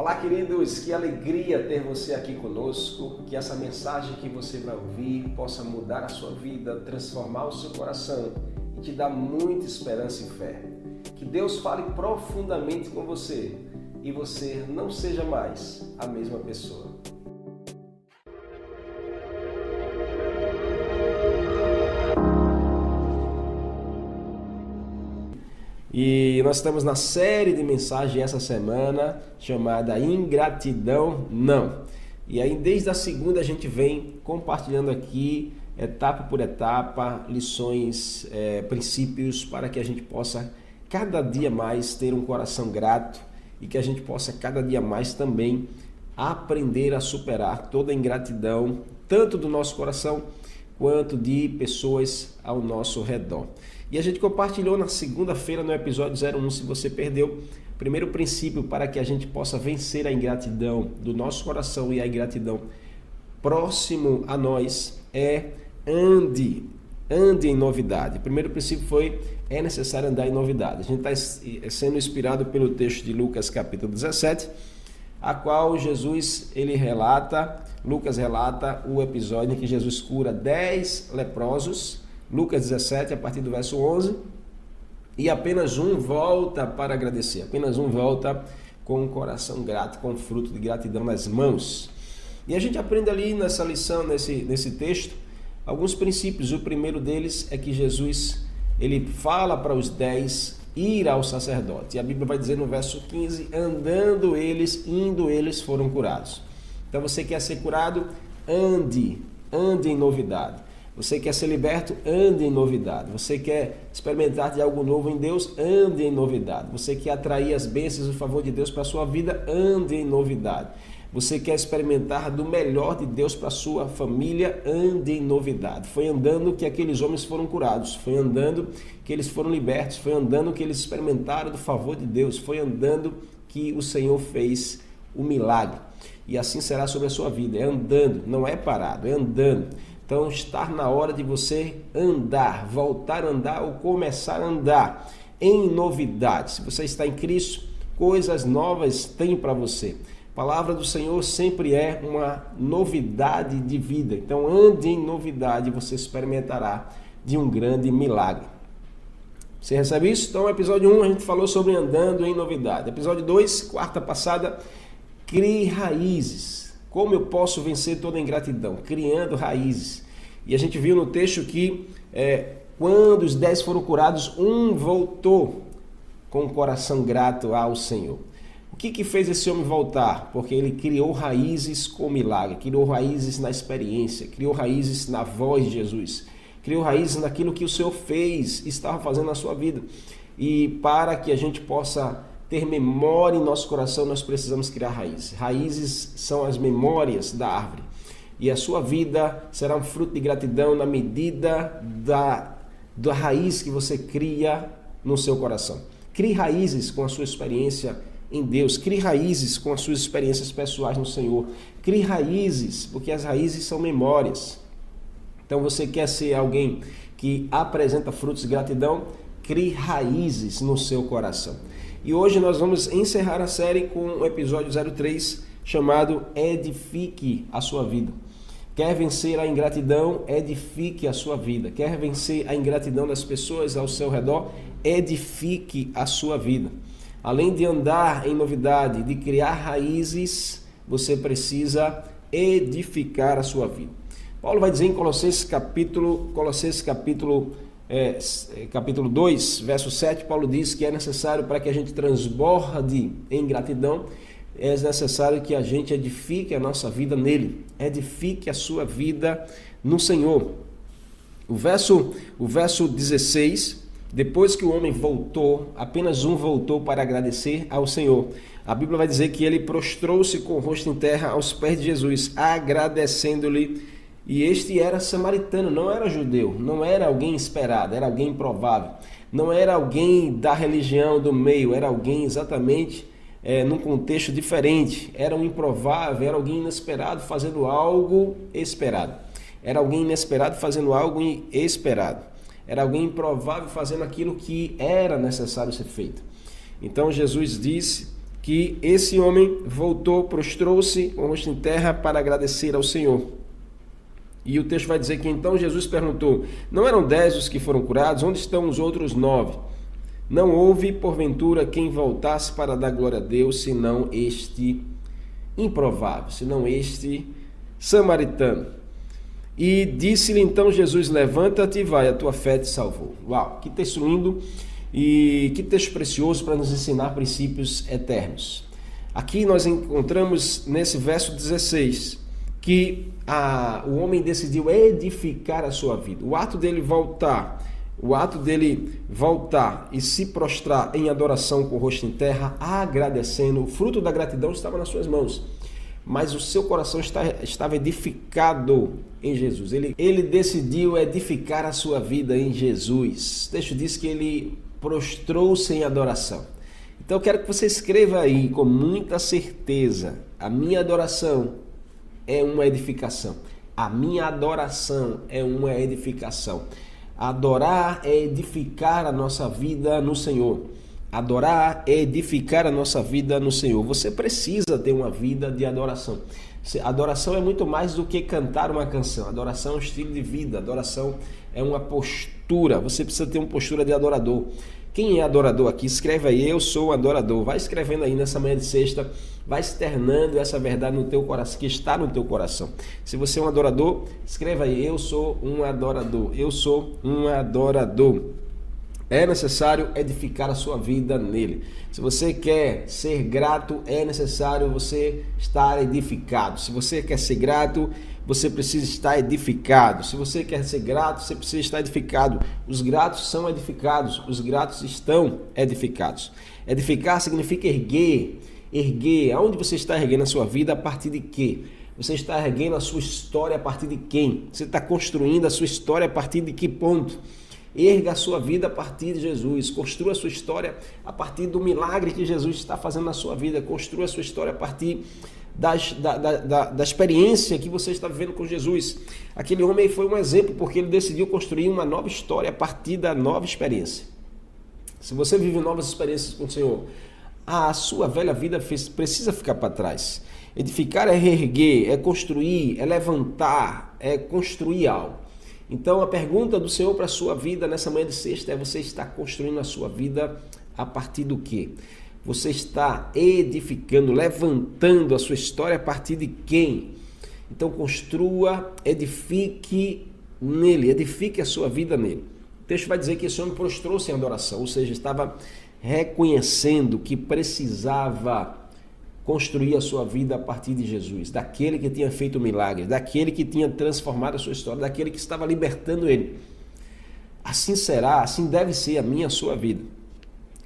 Olá, queridos, que alegria ter você aqui conosco. Que essa mensagem que você vai ouvir possa mudar a sua vida, transformar o seu coração e te dar muita esperança e fé. Que Deus fale profundamente com você e você não seja mais a mesma pessoa. Nós estamos na série de mensagens essa semana chamada Ingratidão Não. E aí, desde a segunda, a gente vem compartilhando aqui, etapa por etapa, lições, é, princípios para que a gente possa cada dia mais ter um coração grato e que a gente possa cada dia mais também aprender a superar toda a ingratidão, tanto do nosso coração quanto de pessoas ao nosso redor. E a gente compartilhou na segunda-feira no episódio 01, se você perdeu, primeiro princípio para que a gente possa vencer a ingratidão do nosso coração e a ingratidão próximo a nós é ande, ande em novidade. O primeiro princípio foi é necessário andar em novidade. A gente está sendo inspirado pelo texto de Lucas capítulo 17, a qual Jesus ele relata, Lucas relata o episódio em que Jesus cura 10 leprosos Lucas 17, a partir do verso 11. E apenas um volta para agradecer, apenas um volta com um coração grato, com fruto de gratidão nas mãos. E a gente aprende ali nessa lição, nesse, nesse texto, alguns princípios. O primeiro deles é que Jesus ele fala para os dez ir ao sacerdote. E a Bíblia vai dizer no verso 15: andando eles, indo eles foram curados. Então você quer ser curado? Ande, ande em novidade. Você quer ser liberto? Ande em novidade. Você quer experimentar de algo novo em Deus? Ande em novidade. Você quer atrair as bênçãos e o favor de Deus para a sua vida? Ande em novidade. Você quer experimentar do melhor de Deus para sua família? Ande em novidade. Foi andando que aqueles homens foram curados, foi andando que eles foram libertos, foi andando que eles experimentaram do favor de Deus, foi andando que o Senhor fez o milagre. E assim será sobre a sua vida. É andando, não é parado, é andando. Então está na hora de você andar, voltar a andar ou começar a andar em novidades. Se você está em Cristo, coisas novas tem para você. A palavra do Senhor sempre é uma novidade de vida. Então ande em novidade, você experimentará de um grande milagre. Você recebe isso? Então, episódio 1 a gente falou sobre andando em novidade. Episódio 2, quarta passada, crie raízes. Como eu posso vencer toda ingratidão? Criando raízes. E a gente viu no texto que é, quando os dez foram curados, um voltou com o coração grato ao Senhor. O que, que fez esse homem voltar? Porque ele criou raízes com milagre, criou raízes na experiência, criou raízes na voz de Jesus, criou raízes naquilo que o Senhor fez, estava fazendo na sua vida. E para que a gente possa ter memória em nosso coração, nós precisamos criar raízes. Raízes são as memórias da árvore. E a sua vida será um fruto de gratidão na medida da, da raiz que você cria no seu coração. Crie raízes com a sua experiência em Deus. Crie raízes com as suas experiências pessoais no Senhor. Crie raízes, porque as raízes são memórias. Então você quer ser alguém que apresenta frutos de gratidão? Crie raízes no seu coração. E hoje nós vamos encerrar a série com o episódio 03 chamado Edifique a sua vida. Quer vencer a ingratidão? Edifique a sua vida. Quer vencer a ingratidão das pessoas ao seu redor? Edifique a sua vida. Além de andar em novidade, de criar raízes, você precisa edificar a sua vida. Paulo vai dizer em Colossenses capítulo, Colossenses capítulo é, é, capítulo 2, verso 7, Paulo diz que é necessário para que a gente transborde em gratidão, é necessário que a gente edifique a nossa vida nele, edifique a sua vida no Senhor. O verso, o verso 16, depois que o homem voltou, apenas um voltou para agradecer ao Senhor. A Bíblia vai dizer que ele prostrou-se com o rosto em terra aos pés de Jesus, agradecendo-lhe e este era samaritano, não era judeu, não era alguém esperado, era alguém improvável, não era alguém da religião do meio, era alguém exatamente é, num contexto diferente, era um improvável, era alguém inesperado fazendo algo esperado, era alguém inesperado fazendo algo esperado, era alguém improvável fazendo aquilo que era necessário ser feito. Então Jesus disse que esse homem voltou, prostrou-se com o rosto em terra para agradecer ao Senhor. E o texto vai dizer que então Jesus perguntou: Não eram dez os que foram curados? Onde estão os outros nove? Não houve, porventura, quem voltasse para dar glória a Deus, senão este improvável, senão este samaritano. E disse-lhe então Jesus: Levanta-te e vai, a tua fé te salvou. Uau, que texto lindo e que texto precioso para nos ensinar princípios eternos. Aqui nós encontramos nesse verso 16 que a, o homem decidiu edificar a sua vida. O ato dele voltar, o ato dele voltar e se prostrar em adoração com o rosto em terra, agradecendo, o fruto da gratidão estava nas suas mãos. Mas o seu coração está, estava edificado em Jesus. Ele, ele decidiu edificar a sua vida em Jesus. O texto diz que ele prostrou-se em adoração. Então eu quero que você escreva aí com muita certeza: a minha adoração é uma edificação. A minha adoração é uma edificação. Adorar é edificar a nossa vida no Senhor. Adorar é edificar a nossa vida no Senhor. Você precisa ter uma vida de adoração. Adoração é muito mais do que cantar uma canção. Adoração é um estilo de vida. Adoração é uma postura. Você precisa ter uma postura de adorador. Quem é adorador aqui? Escreve aí, eu sou adorador. Vai escrevendo aí nessa manhã de sexta, vai externando essa verdade no teu coração, que está no teu coração. Se você é um adorador, escreva aí, eu sou um adorador. Eu sou um adorador. É necessário edificar a sua vida nele. Se você quer ser grato, é necessário você estar edificado. Se você quer ser grato, você precisa estar edificado. Se você quer ser grato, você precisa estar edificado. Os gratos são edificados, os gratos estão edificados. Edificar significa erguer. Erguer, aonde você está erguendo a sua vida, a partir de quê? Você está erguendo a sua história a partir de quem? Você está construindo a sua história a partir de que ponto? Erga a sua vida a partir de Jesus. Construa a sua história a partir do milagre que Jesus está fazendo na sua vida. Construa a sua história a partir das, da, da, da, experiência que você está vivendo com Jesus. Aquele homem foi um exemplo porque ele decidiu construir uma nova história a partir da nova experiência. Se você vive novas experiências com o Senhor, a sua velha vida precisa ficar para trás. Edificar é reerguer, é construir, é levantar, é construir algo. Então a pergunta do Senhor para a sua vida nessa manhã de sexta é: você está construindo a sua vida a partir do quê? Você está edificando, levantando a sua história a partir de quem? Então construa, edifique nele, edifique a sua vida nele. O texto vai dizer que esse homem prostrou-se em adoração, ou seja, estava reconhecendo que precisava construir a sua vida a partir de Jesus, daquele que tinha feito milagres, daquele que tinha transformado a sua história, daquele que estava libertando ele. Assim será, assim deve ser a minha a sua vida.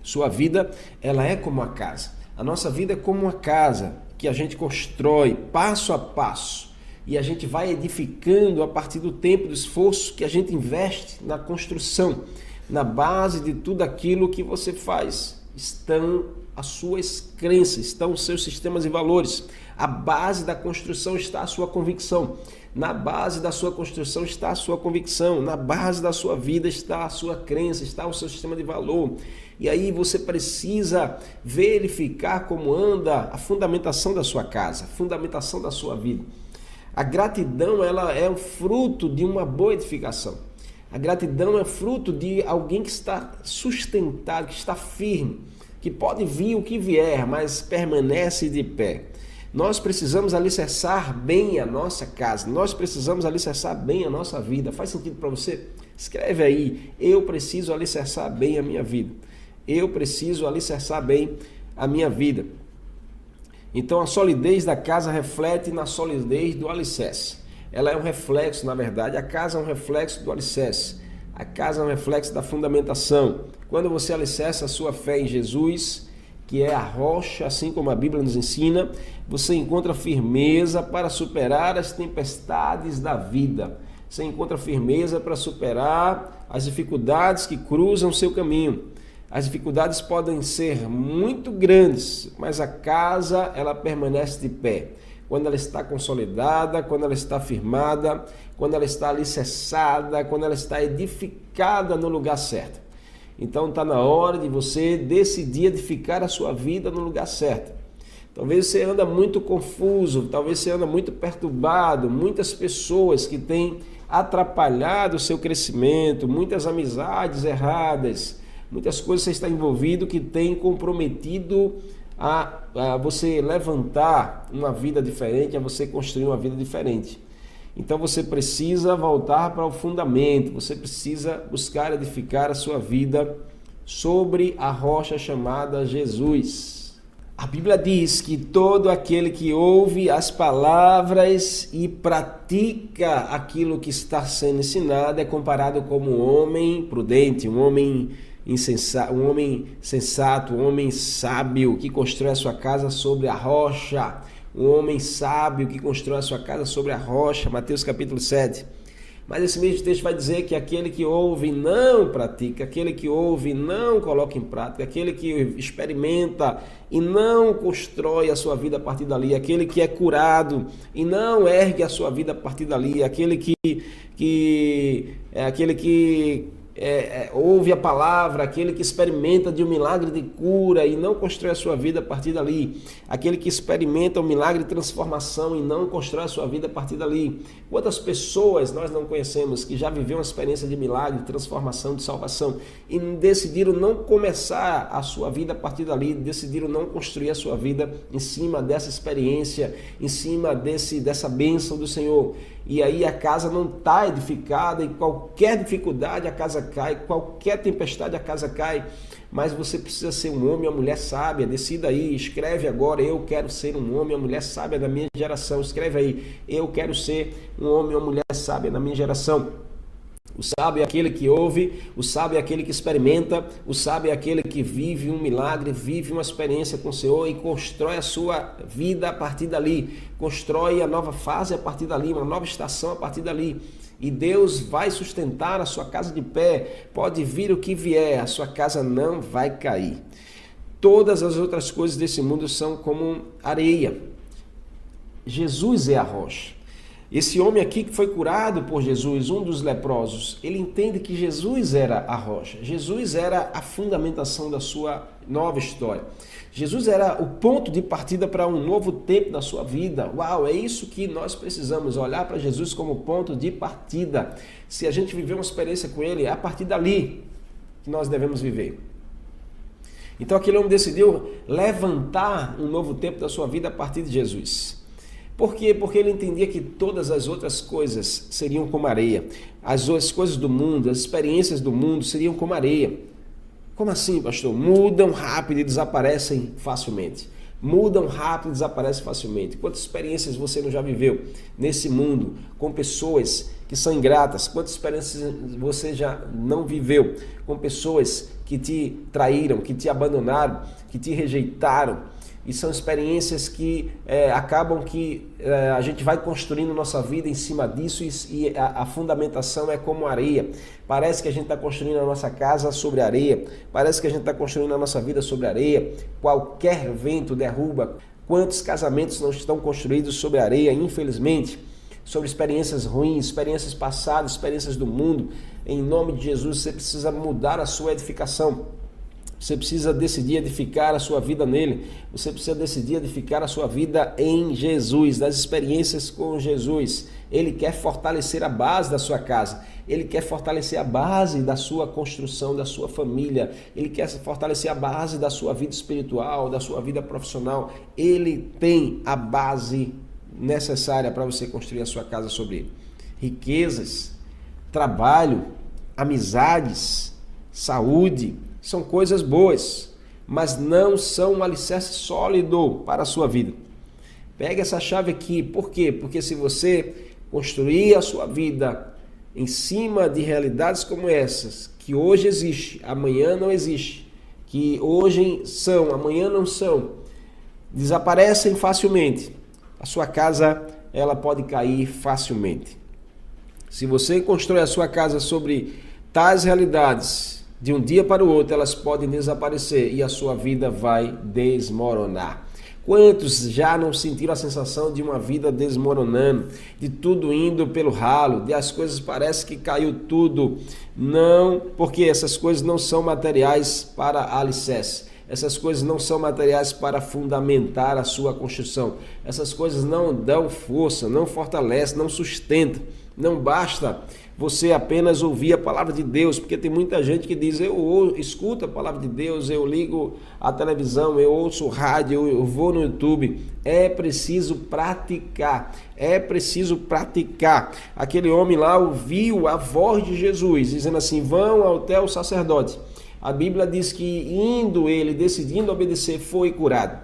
Sua vida, ela é como a casa. A nossa vida é como uma casa que a gente constrói passo a passo e a gente vai edificando a partir do tempo, do esforço que a gente investe na construção. Na base de tudo aquilo que você faz estão as suas crenças, estão os seus sistemas e valores. A base da construção está a sua convicção. Na base da sua construção está a sua convicção. Na base da sua vida está a sua crença, está o seu sistema de valor. E aí você precisa verificar como anda a fundamentação da sua casa, a fundamentação da sua vida. A gratidão ela é o fruto de uma boa edificação. A gratidão é fruto de alguém que está sustentado, que está firme, que pode vir o que vier, mas permanece de pé. Nós precisamos alicerçar bem a nossa casa, nós precisamos alicerçar bem a nossa vida. Faz sentido para você? Escreve aí, eu preciso alicerçar bem a minha vida eu preciso alicerçar bem a minha vida. Então a solidez da casa reflete na solidez do alicerce. Ela é um reflexo, na verdade, a casa é um reflexo do alicerce. A casa é um reflexo da fundamentação. Quando você alicerça a sua fé em Jesus, que é a rocha, assim como a Bíblia nos ensina, você encontra firmeza para superar as tempestades da vida. Você encontra firmeza para superar as dificuldades que cruzam seu caminho. As dificuldades podem ser muito grandes, mas a casa ela permanece de pé. Quando ela está consolidada, quando ela está firmada, quando ela está alicerçada, quando ela está edificada no lugar certo. Então está na hora de você decidir edificar a sua vida no lugar certo. Talvez você anda muito confuso, talvez você anda muito perturbado, muitas pessoas que têm atrapalhado o seu crescimento, muitas amizades erradas, muitas coisas você está envolvido que tem comprometido a, a você levantar uma vida diferente, a você construir uma vida diferente. Então você precisa voltar para o fundamento, você precisa buscar edificar a sua vida sobre a rocha chamada Jesus. A Bíblia diz que todo aquele que ouve as palavras e pratica aquilo que está sendo ensinado é comparado como um homem prudente, um homem insensato, um homem sensato, um homem sábio que constrói a sua casa sobre a rocha um homem sábio que constrói a sua casa sobre a rocha, Mateus capítulo 7. Mas esse mesmo texto vai dizer que aquele que ouve não pratica, aquele que ouve não coloca em prática, aquele que experimenta e não constrói a sua vida a partir dali, aquele que é curado e não ergue a sua vida a partir dali, aquele que, que é aquele que é, é, ouve a palavra, aquele que experimenta de um milagre de cura e não constrói a sua vida a partir dali, aquele que experimenta um milagre de transformação e não constrói a sua vida a partir dali. Quantas pessoas nós não conhecemos que já viveram uma experiência de milagre, de transformação, de salvação e decidiram não começar a sua vida a partir dali, decidiram não construir a sua vida em cima dessa experiência, em cima desse, dessa bênção do Senhor e aí a casa não está edificada e qualquer dificuldade a casa cai, qualquer tempestade a casa cai, mas você precisa ser um homem ou mulher sábia, decida aí, escreve agora, eu quero ser um homem ou mulher sábia da minha geração, escreve aí, eu quero ser um homem ou mulher sábia da minha geração. O sábio é aquele que ouve, o sábio é aquele que experimenta, o sábio é aquele que vive um milagre, vive uma experiência com o Senhor e constrói a sua vida a partir dali, constrói a nova fase a partir dali, uma nova estação a partir dali. E Deus vai sustentar a sua casa de pé, pode vir o que vier, a sua casa não vai cair. Todas as outras coisas desse mundo são como areia. Jesus é a rocha. Esse homem aqui que foi curado por Jesus, um dos leprosos, ele entende que Jesus era a rocha, Jesus era a fundamentação da sua nova história. Jesus era o ponto de partida para um novo tempo da sua vida. Uau, é isso que nós precisamos, olhar para Jesus como ponto de partida. Se a gente viver uma experiência com ele, é a partir dali que nós devemos viver. Então aquele homem decidiu levantar um novo tempo da sua vida a partir de Jesus. Por quê? Porque ele entendia que todas as outras coisas seriam como areia. As outras coisas do mundo, as experiências do mundo seriam como areia. Como assim, pastor? Mudam rápido e desaparecem facilmente. Mudam rápido e desaparecem facilmente. Quantas experiências você não já viveu nesse mundo com pessoas que são ingratas? Quantas experiências você já não viveu com pessoas que te traíram, que te abandonaram, que te rejeitaram? E são experiências que é, acabam que é, a gente vai construindo nossa vida em cima disso e, e a, a, fundamentação é como areia. Parece que a gente está construindo a nossa casa sobre areia, parece que a gente está construindo a nossa vida sobre areia. Qualquer vento derruba. Quantos casamentos não estão construídos sobre areia, infelizmente? Sobre experiências ruins, experiências passadas, experiências do mundo. Em nome de Jesus, você precisa mudar a sua edificação. Você precisa decidir edificar a sua vida nele. Você precisa decidir edificar a sua vida em Jesus, das experiências com Jesus. Ele quer fortalecer a base da sua casa. Ele quer fortalecer a base da sua construção, da sua família. Ele quer fortalecer a base da sua vida espiritual, da sua vida profissional. Ele tem a base necessária para você construir a sua casa sobre ele. Riquezas, trabalho, amizades, saúde, são coisas boas, mas não são um alicerce sólido para a sua vida. Pega essa chave aqui, por quê? Porque se você construir a sua vida em cima de realidades como essas, que hoje existe, amanhã não existe, que hoje são, amanhã não são, desaparecem facilmente. A sua casa, ela pode cair facilmente. Se você constrói a sua casa sobre tais realidades, de um dia para o outro elas podem desaparecer e a sua vida vai desmoronar. Quantos já não sentiram a sensação de uma vida desmoronando, de tudo indo pelo ralo, de as coisas parece que caiu tudo? Não, porque essas coisas não são materiais para alicerce. Essas coisas não são materiais para fundamentar a sua construção. Essas coisas não dão força, não fortalecem, não sustentam. Não basta você apenas ouvir a palavra de Deus, porque tem muita gente que diz: eu escuto a palavra de Deus, eu ligo a televisão, eu ouço rádio, eu vou no YouTube. É preciso praticar, é preciso praticar. Aquele homem lá ouviu a voz de Jesus dizendo assim: vão ao teu sacerdote. A Bíblia diz que indo ele, decidindo obedecer, foi curado.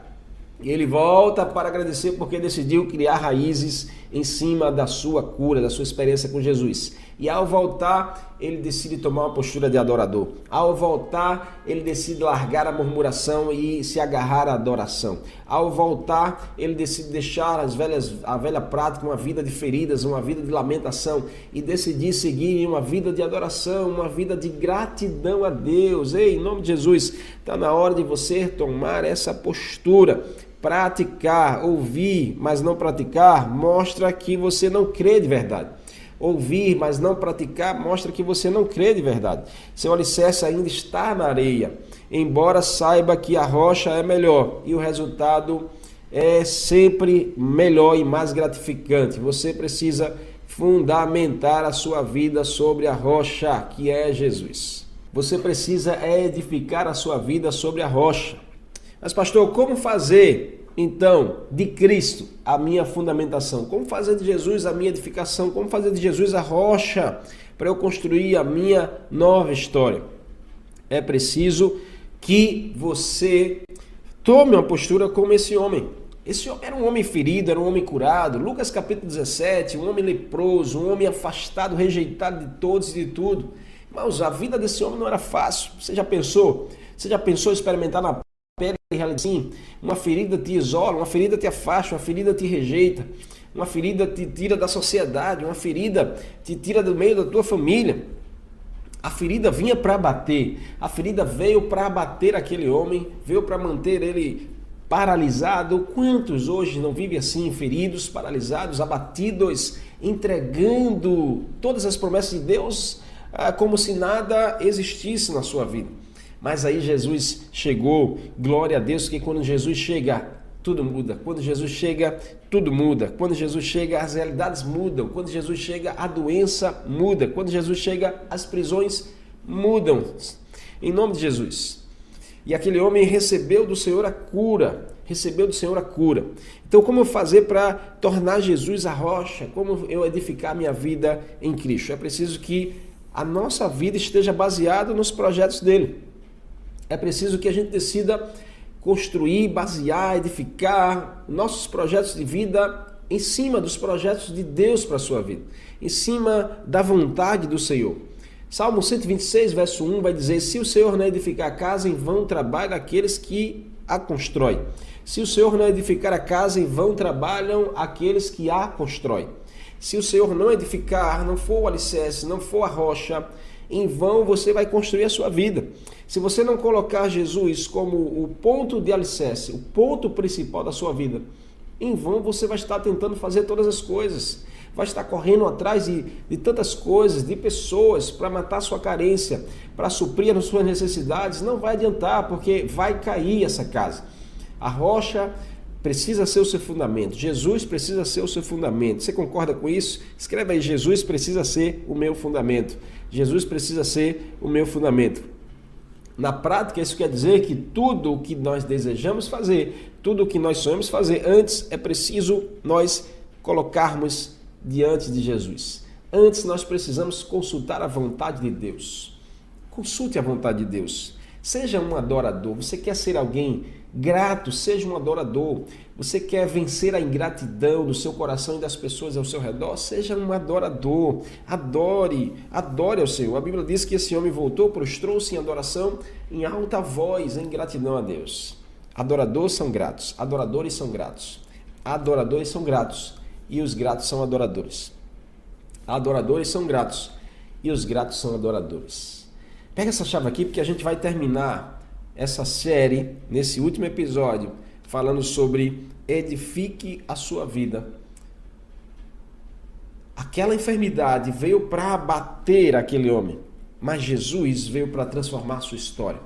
E ele volta para agradecer porque decidiu criar raízes em cima da sua cura, da sua experiência com Jesus. E ao voltar, ele decide tomar uma postura de adorador. Ao voltar, ele decide largar a murmuração e se agarrar à adoração. Ao voltar, ele decide deixar as velhas, a velha prática, uma vida de feridas, uma vida de lamentação e decidir seguir uma vida de adoração, uma vida de gratidão a Deus. Ei, em nome de Jesus, está na hora de você tomar essa postura praticar, ouvir, mas não praticar, mostra que você não crê de verdade. Ouvir, mas não praticar, mostra que você não crê de verdade. Seu alicerce ainda está na areia, embora saiba que a rocha é melhor e o resultado é sempre melhor e mais gratificante. Você precisa fundamentar a sua vida sobre a rocha, que é Jesus. Você precisa edificar a sua vida sobre a rocha. Mas, pastor, como fazer então de Cristo a minha fundamentação? Como fazer de Jesus a minha edificação? Como fazer de Jesus a rocha para eu construir a minha nova história? É preciso que você tome uma postura como esse homem. Esse homem era um homem ferido, era um homem curado. Lucas capítulo 17, um homem leproso, um homem afastado, rejeitado de todos e de tudo. Mas a vida desse homem não era fácil. Você já pensou? Você já pensou experimentar na pele assim, uma ferida te isola, uma ferida te afasta, uma ferida te rejeita, uma ferida te tira da sociedade, uma ferida te tira do meio da tua família. A ferida vinha para bater, a ferida veio para abater aquele homem, veio para manter ele paralisado. Quantos hoje não vivem assim, feridos, paralisados, abatidos, entregando todas as promessas de Deus ah, como se nada existisse na sua vida? Mas aí Jesus chegou, glória a Deus, que quando Jesus chega, tudo muda. Quando Jesus chega, tudo muda. Quando Jesus chega, as realidades mudam. Quando Jesus chega, a doença muda. Quando Jesus chega, as prisões mudam. Em nome de Jesus. E aquele homem recebeu do Senhor a cura. Recebeu do Senhor a cura. Então, como fazer para tornar Jesus a rocha? Como eu edificar minha vida em Cristo? É preciso que a nossa vida esteja baseada nos projetos dele. É preciso que a gente decida construir, basear, edificar nossos projetos de vida em cima dos projetos de Deus para a sua vida, em cima da vontade do Senhor. Salmo 126, verso 1 vai dizer: Se o Senhor não edificar a casa, em vão trabalham aqueles que a constroem. Se o Senhor não edificar a casa, em vão trabalham aqueles que a constroem. Se o Senhor não edificar, não for o alicerce, não for a rocha, em vão você vai construir a sua vida. Se você não colocar Jesus como o ponto de alicerce, o ponto principal da sua vida, em vão você vai estar tentando fazer todas as coisas. Vai estar correndo atrás de, de tantas coisas, de pessoas, para matar sua carência, para suprir as suas necessidades. Não vai adiantar, porque vai cair essa casa. A rocha precisa ser o seu fundamento. Jesus precisa ser o seu fundamento. Você concorda com isso? Escreve aí: Jesus precisa ser o meu fundamento. Jesus precisa ser o meu fundamento. Na prática, isso quer dizer que tudo o que nós desejamos fazer, tudo o que nós sonhamos fazer, antes é preciso nós colocarmos diante de Jesus. Antes nós precisamos consultar a vontade de Deus. Consulte a vontade de Deus. Seja um adorador. Você quer ser alguém grato, seja um adorador. Você quer vencer a ingratidão do seu coração e das pessoas ao seu redor? Seja um adorador. Adore, adore ao Senhor. A Bíblia diz que esse homem voltou, prostrou-se em adoração em alta voz, em gratidão a Deus. Adoradores são gratos, adoradores são gratos. Adoradores são gratos e os gratos são adoradores. Adoradores são gratos e os gratos são adoradores. Pega essa chave aqui porque a gente vai terminar essa série nesse último episódio falando sobre edifique a sua vida. Aquela enfermidade veio para abater aquele homem, mas Jesus veio para transformar sua história.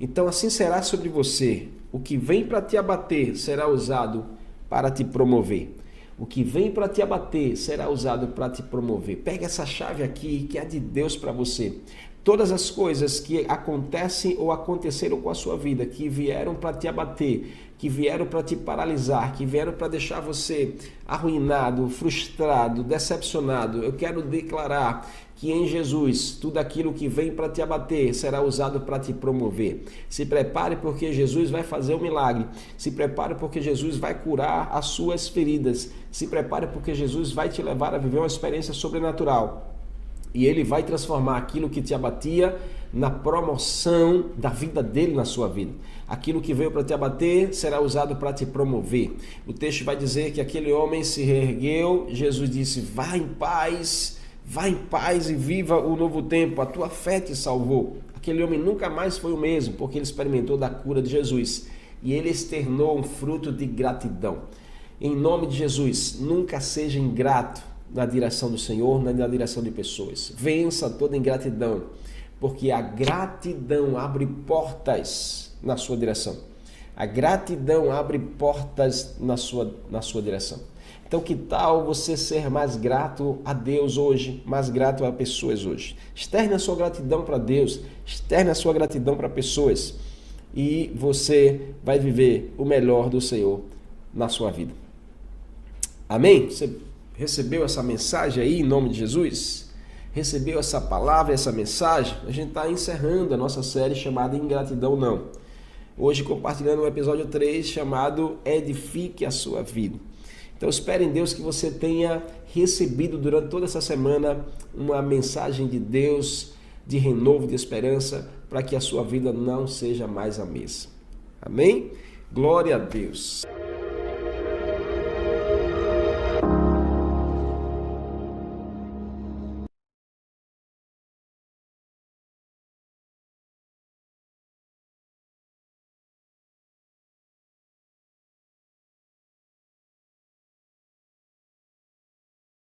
Então assim será sobre você. O que vem para te abater será usado para te promover. O que vem para te abater será usado para te promover. Pega essa chave aqui que é de Deus para você. Todas as coisas que acontecem ou aconteceram com a sua vida, que vieram para te abater, que vieram para te paralisar, que vieram para deixar você arruinado, frustrado, decepcionado, eu quero declarar que em Jesus tudo aquilo que vem para te abater será usado para te promover. Se prepare porque Jesus vai fazer um milagre. Se prepare porque Jesus vai curar as suas feridas. Se prepare porque Jesus vai te levar a viver uma experiência sobrenatural e ele vai transformar aquilo que te abatia na promoção da vida dele na sua vida. Aquilo que veio para te abater será usado para te promover. O texto vai dizer que aquele homem se reergueu, Jesus disse: "Vá em paz, vá em paz e viva o novo tempo. A tua fé te salvou." Aquele homem nunca mais foi o mesmo, porque ele experimentou da cura de Jesus e ele externou um fruto de gratidão. Em nome de Jesus, nunca seja ingrato na direção do Senhor, na direção de pessoas. Vença toda ingratidão, porque a gratidão abre portas na sua direção. A gratidão abre portas na sua, na sua direção. Então, que tal você ser mais grato a Deus hoje, mais grato a pessoas hoje? Externe a sua gratidão para Deus, externe a sua gratidão para pessoas e você vai viver o melhor do Senhor na sua vida. Amém? Você recebeu essa mensagem aí em nome de Jesus? Recebeu essa palavra, essa mensagem? A gente está encerrando a nossa série chamada Ingratidão Não. Hoje compartilhando o episódio 3 chamado Edifique a Sua Vida. Então espere em Deus que você tenha recebido durante toda essa semana uma mensagem de Deus, de renovo, de esperança, para que a sua vida não seja mais a mesma. Amém? Glória a Deus.